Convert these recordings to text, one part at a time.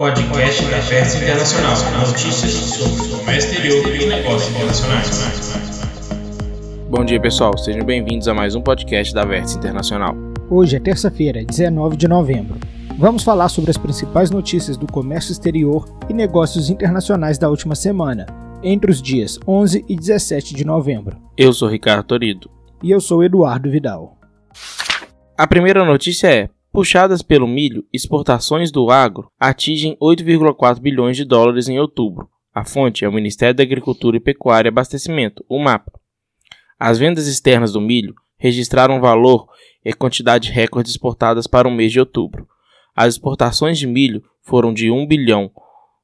Podcast da Versa Internacional. Notícias sobre o comércio exterior e negócios internacionais. Bom dia, pessoal. Sejam bem-vindos a mais um podcast da Versa Internacional. Hoje é terça-feira, 19 de novembro. Vamos falar sobre as principais notícias do comércio exterior e negócios internacionais da última semana, entre os dias 11 e 17 de novembro. Eu sou Ricardo Torido. E eu sou Eduardo Vidal. A primeira notícia é: puxadas pelo milho, exportações do agro atingem 8,4 bilhões de dólares em outubro. A fonte é o Ministério da Agricultura e Pecuária e Abastecimento, o MAPA. As vendas externas do milho registraram valor e quantidade recorde exportadas para o mês de outubro. As exportações de milho foram de 1 bilhão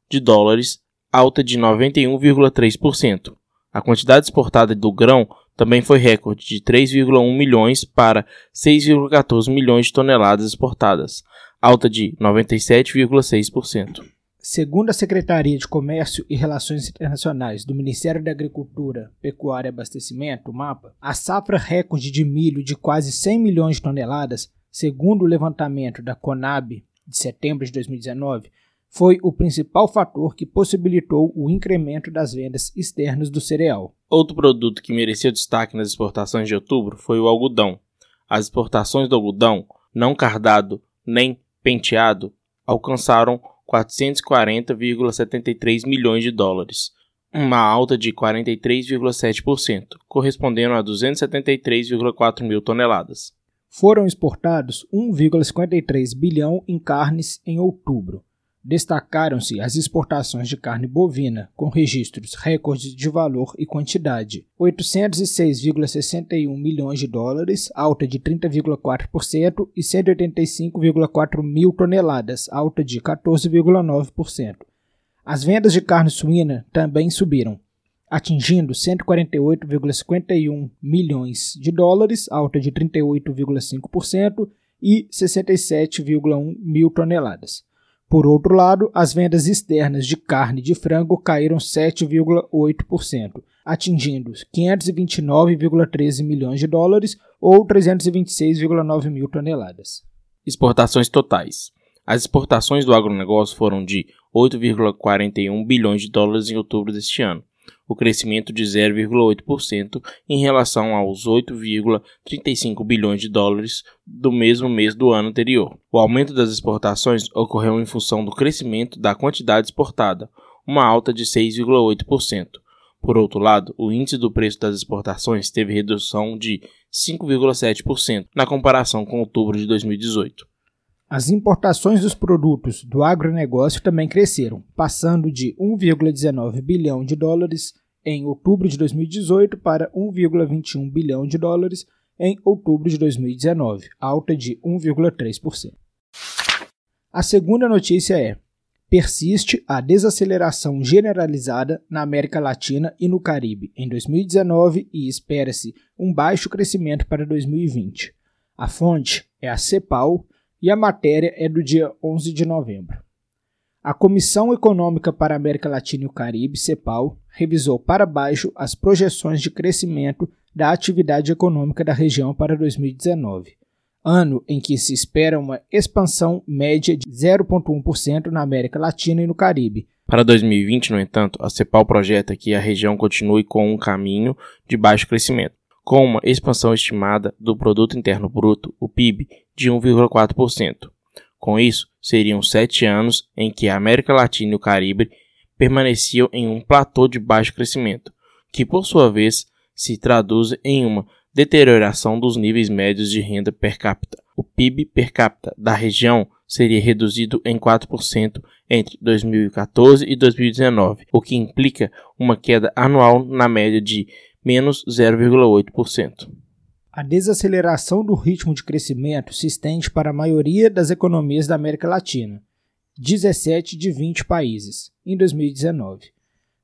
de dólares, alta de 91,3%. A quantidade exportada do grão também foi recorde de 3,1 milhões para 6,14 milhões de toneladas exportadas, alta de 97,6%. Segundo a Secretaria de Comércio e Relações Internacionais do Ministério da Agricultura, Pecuária e Abastecimento, MAPA, a safra recorde de milho de quase 100 milhões de toneladas, segundo o levantamento da Conab de setembro de 2019, foi o principal fator que possibilitou o incremento das vendas externas do cereal. Outro produto que mereceu destaque nas exportações de outubro foi o algodão. As exportações do algodão, não cardado nem penteado, alcançaram 440,73 milhões de dólares, uma alta de 43,7%, correspondendo a 273,4 mil toneladas. Foram exportados 1,53 bilhão em carnes em outubro, Destacaram-se as exportações de carne bovina, com registros recordes de valor e quantidade: 806,61 milhões de dólares, alta de 30,4%, e 185,4 mil toneladas, alta de 14,9%. As vendas de carne suína também subiram, atingindo 148,51 milhões de dólares, alta de 38,5%, e 67,1 mil toneladas. Por outro lado, as vendas externas de carne de frango caíram 7,8%, atingindo 529,13 milhões de dólares ou 326,9 mil toneladas. Exportações totais. As exportações do agronegócio foram de 8,41 bilhões de dólares em outubro deste ano, o crescimento de 0,8% em relação aos 8,35 bilhões de dólares do mesmo mês do ano anterior. O aumento das exportações ocorreu em função do crescimento da quantidade exportada, uma alta de 6,8%. Por outro lado, o índice do preço das exportações teve redução de 5,7% na comparação com outubro de 2018. As importações dos produtos do agronegócio também cresceram, passando de 1,19 bilhão de dólares em outubro de 2018 para 1,21 bilhão de dólares em outubro de 2019, alta de 1,3%. A segunda notícia é: persiste a desaceleração generalizada na América Latina e no Caribe em 2019 e espera-se um baixo crescimento para 2020. A fonte é a CEPAL e a matéria é do dia 11 de novembro. A Comissão Econômica para a América Latina e o Caribe, CEPAL, revisou para baixo as projeções de crescimento da atividade econômica da região para 2019, ano em que se espera uma expansão média de 0,1% na América Latina e no Caribe. Para 2020, no entanto, a CEPAL projeta que a região continue com um caminho de baixo crescimento com uma expansão estimada do Produto Interno Bruto, o PIB, de 1,4%. Com isso, seriam sete anos em que a América Latina e o Caribe permaneciam em um platô de baixo crescimento, que por sua vez se traduz em uma deterioração dos níveis médios de renda per capita. O PIB per capita da região seria reduzido em 4% entre 2014 e 2019, o que implica uma queda anual na média de menos 0,8%. A desaceleração do ritmo de crescimento se estende para a maioria das economias da América Latina, 17 de 20 países, em 2019.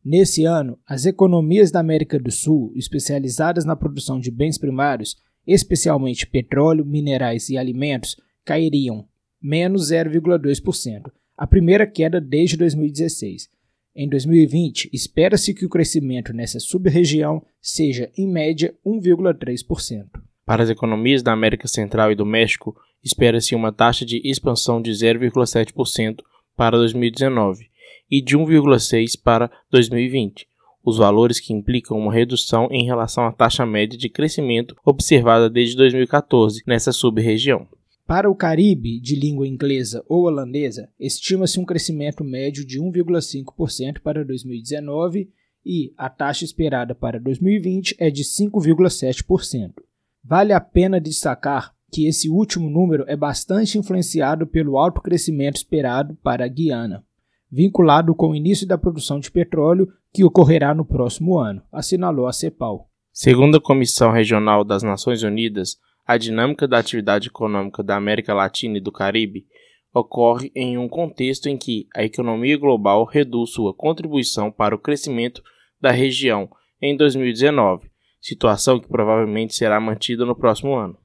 Nesse ano, as economias da América do Sul, especializadas na produção de bens primários, especialmente petróleo, minerais e alimentos, cairiam menos 0,2%, a primeira queda desde 2016 em 2020, espera-se que o crescimento nessa sub-região seja, em média, 1,3%. Para as economias da América Central e do México, espera-se uma taxa de expansão de 0,7% para 2019 e de 1,6 para 2020, os valores que implicam uma redução em relação à taxa média de crescimento observada desde 2014 nessa sub-região. Para o Caribe, de língua inglesa ou holandesa, estima-se um crescimento médio de 1,5% para 2019 e a taxa esperada para 2020 é de 5,7%. Vale a pena destacar que esse último número é bastante influenciado pelo alto crescimento esperado para a Guiana, vinculado com o início da produção de petróleo que ocorrerá no próximo ano, assinalou a CEPAL. Segundo a Comissão Regional das Nações Unidas, a dinâmica da atividade econômica da América Latina e do Caribe ocorre em um contexto em que a economia global reduz sua contribuição para o crescimento da região em 2019, situação que provavelmente será mantida no próximo ano.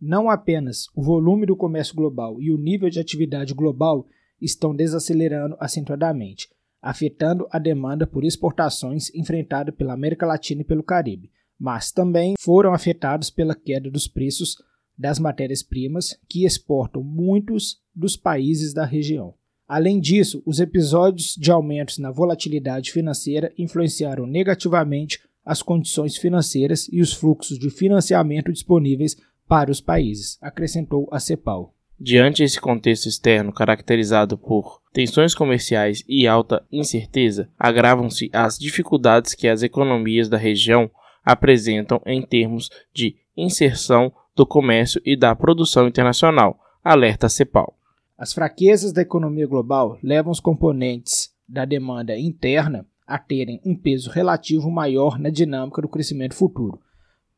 Não apenas o volume do comércio global e o nível de atividade global estão desacelerando acentuadamente, afetando a demanda por exportações enfrentada pela América Latina e pelo Caribe, mas também foram afetados pela queda dos preços das matérias-primas que exportam muitos dos países da região. Além disso, os episódios de aumentos na volatilidade financeira influenciaram negativamente as condições financeiras e os fluxos de financiamento disponíveis para os países, acrescentou a CEPAL. Diante esse contexto externo caracterizado por tensões comerciais e alta incerteza, agravam-se as dificuldades que as economias da região apresentam em termos de inserção do comércio e da produção internacional, alerta CEPAL. As fraquezas da economia global levam os componentes da demanda interna a terem um peso relativo maior na dinâmica do crescimento futuro.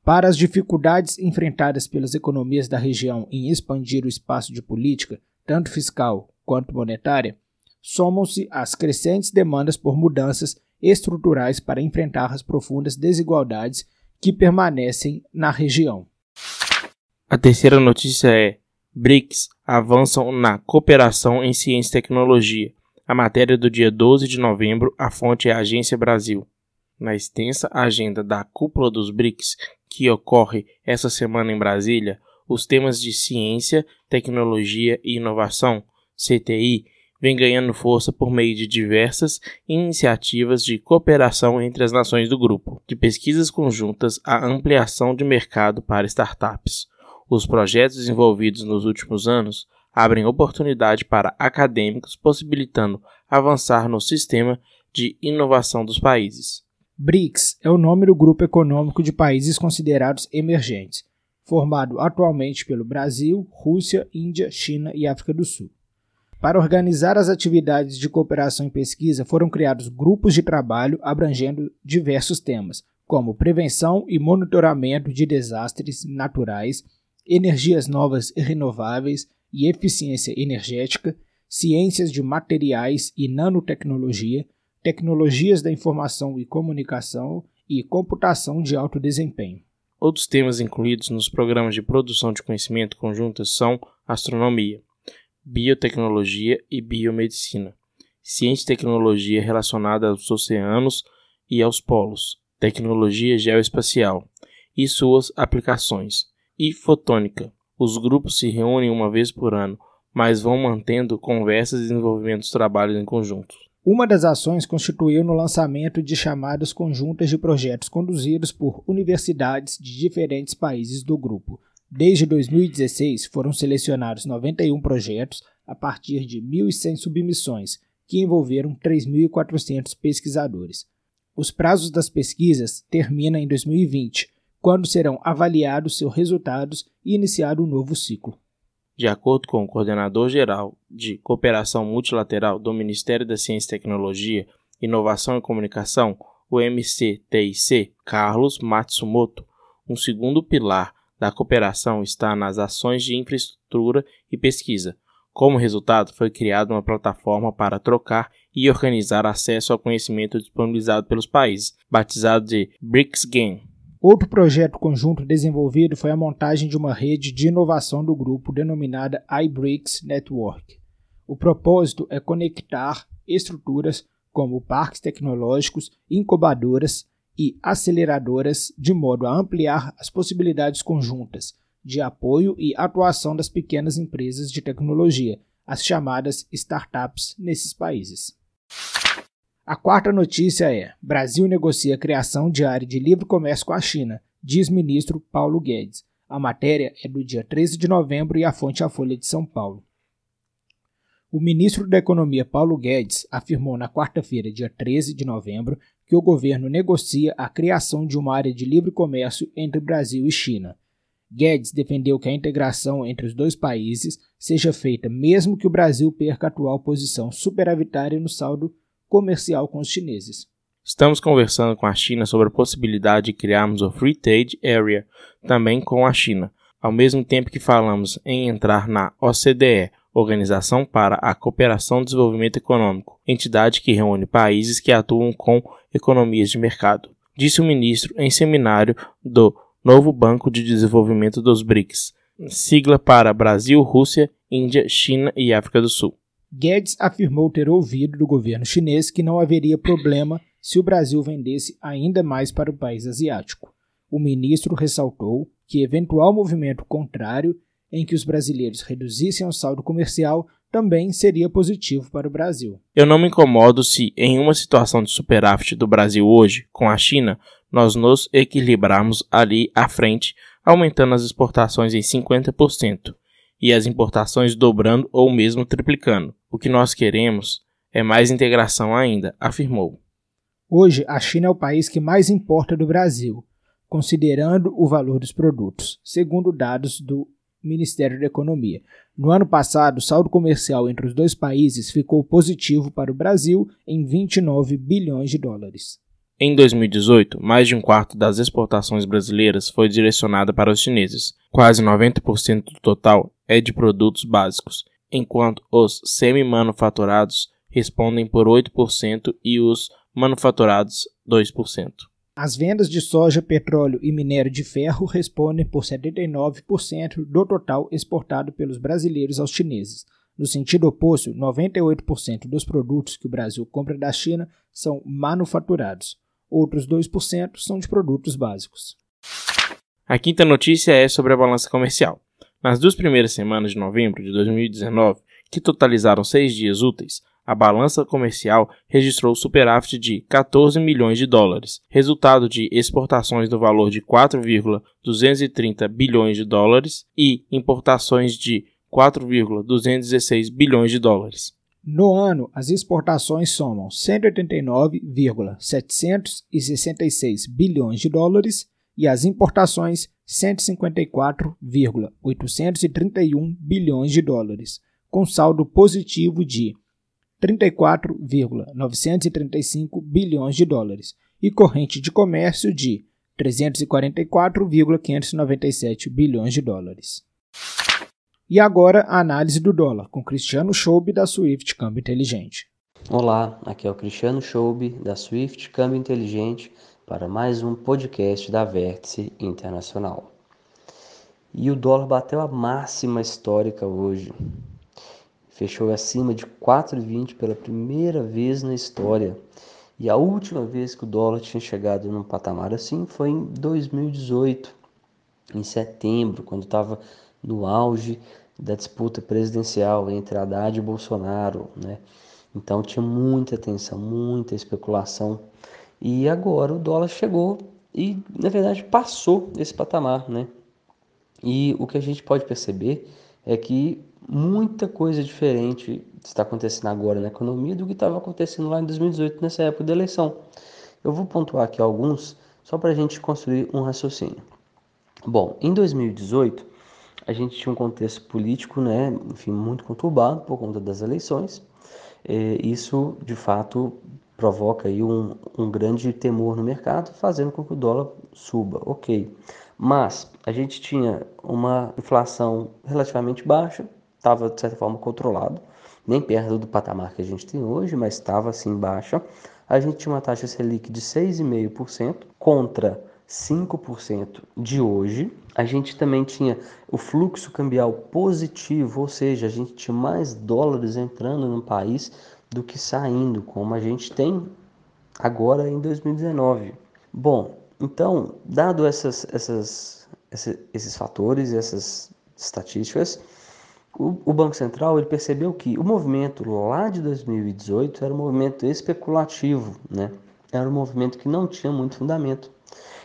Para as dificuldades enfrentadas pelas economias da região em expandir o espaço de política, tanto fiscal quanto monetária, somam-se as crescentes demandas por mudanças estruturais para enfrentar as profundas desigualdades que permanecem na região. A terceira notícia é: BRICS avançam na cooperação em ciência e tecnologia. A matéria do dia 12 de novembro, a fonte é a Agência Brasil. Na extensa agenda da Cúpula dos BRICS, que ocorre essa semana em Brasília, os temas de ciência, tecnologia e inovação, CTI, vem ganhando força por meio de diversas iniciativas de cooperação entre as nações do grupo, de pesquisas conjuntas à ampliação de mercado para startups. Os projetos desenvolvidos nos últimos anos abrem oportunidade para acadêmicos, possibilitando avançar no sistema de inovação dos países. BRICS é o nome do grupo econômico de países considerados emergentes, formado atualmente pelo Brasil, Rússia, Índia, China e África do Sul. Para organizar as atividades de cooperação e pesquisa, foram criados grupos de trabalho abrangendo diversos temas, como prevenção e monitoramento de desastres naturais, energias novas e renováveis e eficiência energética, ciências de materiais e nanotecnologia, tecnologias da informação e comunicação e computação de alto desempenho. Outros temas incluídos nos programas de produção de conhecimento conjuntas são astronomia, biotecnologia e biomedicina, ciência e tecnologia relacionada aos oceanos e aos polos, tecnologia geoespacial e suas aplicações, e fotônica. Os grupos se reúnem uma vez por ano, mas vão mantendo conversas e desenvolvimento dos trabalhos em conjunto. Uma das ações constituiu no lançamento de chamadas conjuntas de projetos conduzidos por universidades de diferentes países do grupo, Desde 2016, foram selecionados 91 projetos a partir de 1.100 submissões, que envolveram 3.400 pesquisadores. Os prazos das pesquisas terminam em 2020, quando serão avaliados seus resultados e iniciado um novo ciclo. De acordo com o coordenador-geral de Cooperação Multilateral do Ministério da Ciência e Tecnologia, Inovação e Comunicação, o MCTIC, Carlos Matsumoto, um segundo pilar da cooperação está nas ações de infraestrutura e pesquisa. Como resultado, foi criada uma plataforma para trocar e organizar acesso ao conhecimento disponibilizado pelos países, batizado de BRICS Game. Outro projeto conjunto desenvolvido foi a montagem de uma rede de inovação do grupo denominada iBRICS Network. O propósito é conectar estruturas como parques tecnológicos, incubadoras, e aceleradoras, de modo a ampliar as possibilidades conjuntas de apoio e atuação das pequenas empresas de tecnologia, as chamadas startups nesses países. A quarta notícia é: Brasil negocia a criação de área de livre comércio com a China, diz ministro Paulo Guedes. A matéria é do dia 13 de novembro e a fonte é a Folha de São Paulo. O ministro da Economia Paulo Guedes afirmou na quarta-feira, dia 13 de novembro, que o governo negocia a criação de uma área de livre comércio entre Brasil e China. Guedes defendeu que a integração entre os dois países seja feita mesmo que o Brasil perca a atual posição superavitária no saldo comercial com os chineses. Estamos conversando com a China sobre a possibilidade de criarmos o Free Trade Area também com a China, ao mesmo tempo que falamos em entrar na OCDE, Organização para a Cooperação e Desenvolvimento Econômico, entidade que reúne países que atuam com economias de mercado, disse o ministro em seminário do Novo Banco de Desenvolvimento dos BRICS, sigla para Brasil, Rússia, Índia, China e África do Sul. Guedes afirmou ter ouvido do governo chinês que não haveria problema se o Brasil vendesse ainda mais para o país asiático. O ministro ressaltou que eventual movimento contrário em que os brasileiros reduzissem o saldo comercial também seria positivo para o Brasil. Eu não me incomodo se, em uma situação de superávit do Brasil hoje, com a China, nós nos equilibrarmos ali à frente, aumentando as exportações em 50% e as importações dobrando ou mesmo triplicando. O que nós queremos é mais integração ainda, afirmou. Hoje, a China é o país que mais importa do Brasil, considerando o valor dos produtos, segundo dados do Ministério da Economia. No ano passado, o saldo comercial entre os dois países ficou positivo para o Brasil em 29 bilhões de dólares. Em 2018, mais de um quarto das exportações brasileiras foi direcionada para os chineses. Quase 90% do total é de produtos básicos, enquanto os semi-manufaturados respondem por 8% e os manufaturados 2%. As vendas de soja, petróleo e minério de ferro respondem por 79% do total exportado pelos brasileiros aos chineses. No sentido oposto, 98% dos produtos que o Brasil compra da China são manufaturados. Outros 2% são de produtos básicos. A quinta notícia é sobre a balança comercial. Nas duas primeiras semanas de novembro de 2019, que totalizaram seis dias úteis, a balança comercial registrou superávit de 14 milhões de dólares, resultado de exportações no valor de 4,230 bilhões de dólares e importações de 4,216 bilhões de dólares. No ano, as exportações somam 189,766 bilhões de dólares e as importações 154,831 bilhões de dólares, com saldo positivo de 34,935 bilhões de dólares e corrente de comércio de 344,597 bilhões de dólares. E agora a análise do dólar com Cristiano Schoube da Swift Câmbio Inteligente. Olá, aqui é o Cristiano Schoube da Swift Câmbio Inteligente para mais um podcast da Vértice Internacional. E o dólar bateu a máxima histórica hoje, fechou acima de 4,20 pela primeira vez na história. E a última vez que o dólar tinha chegado num patamar assim foi em 2018, em setembro, quando estava no auge da disputa presidencial entre Haddad e Bolsonaro, né? Então tinha muita tensão, muita especulação. E agora o dólar chegou e, na verdade, passou esse patamar, né? E o que a gente pode perceber é que muita coisa diferente está acontecendo agora na economia do que estava acontecendo lá em 2018, nessa época da eleição. Eu vou pontuar aqui alguns só para a gente construir um raciocínio. Bom, em 2018 a gente tinha um contexto político, né, enfim, muito conturbado por conta das eleições. E isso, de fato, provoca aí um, um grande temor no mercado, fazendo com que o dólar suba, ok. Mas a gente tinha uma inflação relativamente baixa, estava de certa forma controlado, nem perto do patamar que a gente tem hoje, mas estava assim baixa. A gente tinha uma taxa Selic de 6,5% contra 5% de hoje. A gente também tinha o fluxo cambial positivo, ou seja, a gente tinha mais dólares entrando no país do que saindo, como a gente tem agora em 2019. Bom, então, dado essas, essas, esses, fatores, essas estatísticas, o, Banco Central ele percebeu que o movimento lá de 2018 era um movimento especulativo, né? Era um movimento que não tinha muito fundamento.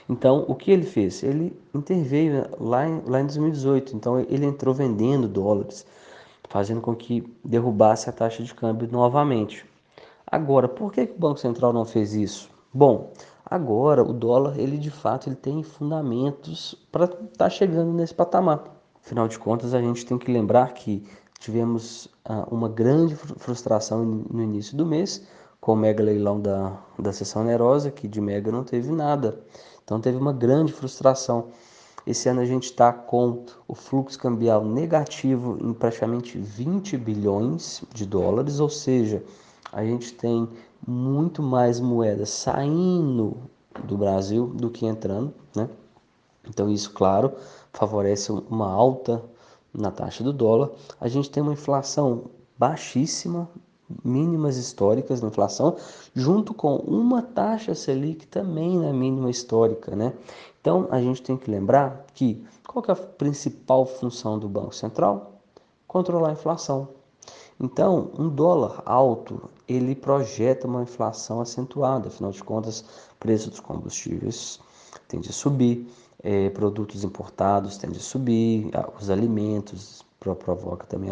Então, o que ele fez? Ele interveio lá em, lá em 2018. Então, ele entrou vendendo dólares, fazendo com que derrubasse a taxa de câmbio novamente. Agora, por que, que o Banco Central não fez isso? Bom, agora o dólar, ele de fato, ele tem fundamentos para estar tá chegando nesse patamar. Afinal de contas, a gente tem que lembrar que tivemos ah, uma grande frustração no início do mês, com o mega leilão da, da sessão onerosa, que de mega não teve nada. Então teve uma grande frustração. Esse ano a gente está com o fluxo cambial negativo em praticamente 20 bilhões de dólares, ou seja, a gente tem muito mais moedas saindo do Brasil do que entrando, né? Então isso, claro, favorece uma alta na taxa do dólar. A gente tem uma inflação baixíssima, mínimas históricas na inflação, junto com uma taxa Selic também na mínima histórica, né? Então a gente tem que lembrar que qual que é a principal função do Banco Central? Controlar a inflação. Então, um dólar alto, ele projeta uma inflação acentuada, afinal de contas, preço dos combustíveis tende a subir, é, produtos importados tende a subir, os alimentos provoca também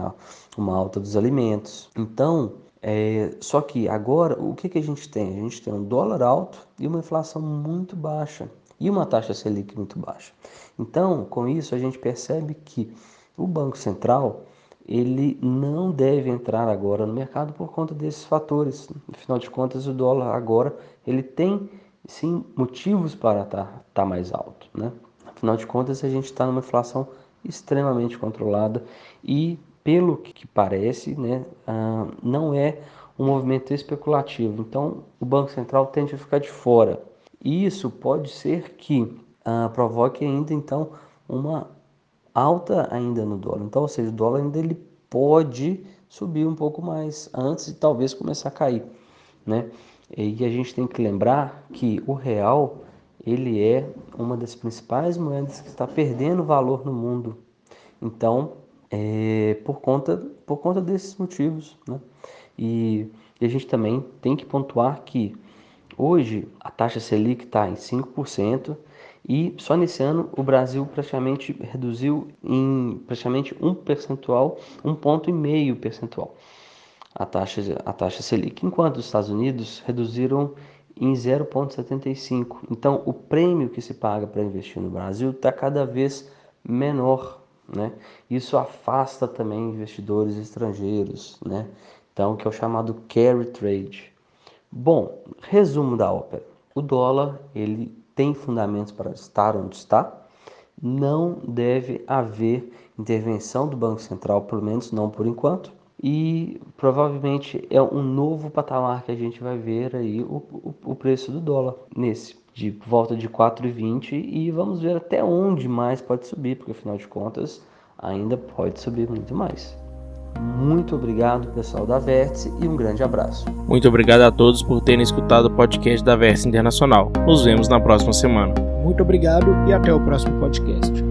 uma alta dos alimentos. Então, é, só que agora o que, que a gente tem? A gente tem um dólar alto e uma inflação muito baixa e uma taxa Selic muito baixa. Então, com isso a gente percebe que o Banco Central ele não deve entrar agora no mercado por conta desses fatores. Afinal de contas, o dólar agora ele tem sim motivos para estar tá, tá mais alto. Né? Afinal de contas, a gente está numa inflação extremamente controlada e, pelo que parece, né, ah, não é um movimento especulativo. Então, o Banco Central tende a ficar de fora. E isso pode ser que ah, provoque ainda então uma alta ainda no dólar. Então, ou seja, o dólar ainda ele pode subir um pouco mais antes de talvez começar a cair, né? E a gente tem que lembrar que o real ele é uma das principais moedas que está perdendo valor no mundo. Então, é, por conta por conta desses motivos, né? E, e, a gente também tem que pontuar que hoje a taxa Selic está em 5% e só nesse ano o Brasil praticamente reduziu em praticamente um percentual, um ponto e meio percentual a taxa, a taxa Selic, enquanto os Estados Unidos reduziram em 0,75. Então, o prêmio que se paga para investir no Brasil está cada vez menor. Né? Isso afasta também investidores estrangeiros, né? então, que é o chamado carry trade. Bom, resumo da ópera. O dólar ele tem fundamentos para estar onde está. Não deve haver intervenção do Banco Central, pelo menos não por enquanto e provavelmente é um novo patamar que a gente vai ver aí o, o, o preço do dólar nesse de volta de 4,20 e vamos ver até onde mais pode subir, porque afinal de contas ainda pode subir muito mais. Muito obrigado, pessoal da Vértice, e um grande abraço. Muito obrigado a todos por terem escutado o podcast da Vértice Internacional. Nos vemos na próxima semana. Muito obrigado e até o próximo podcast.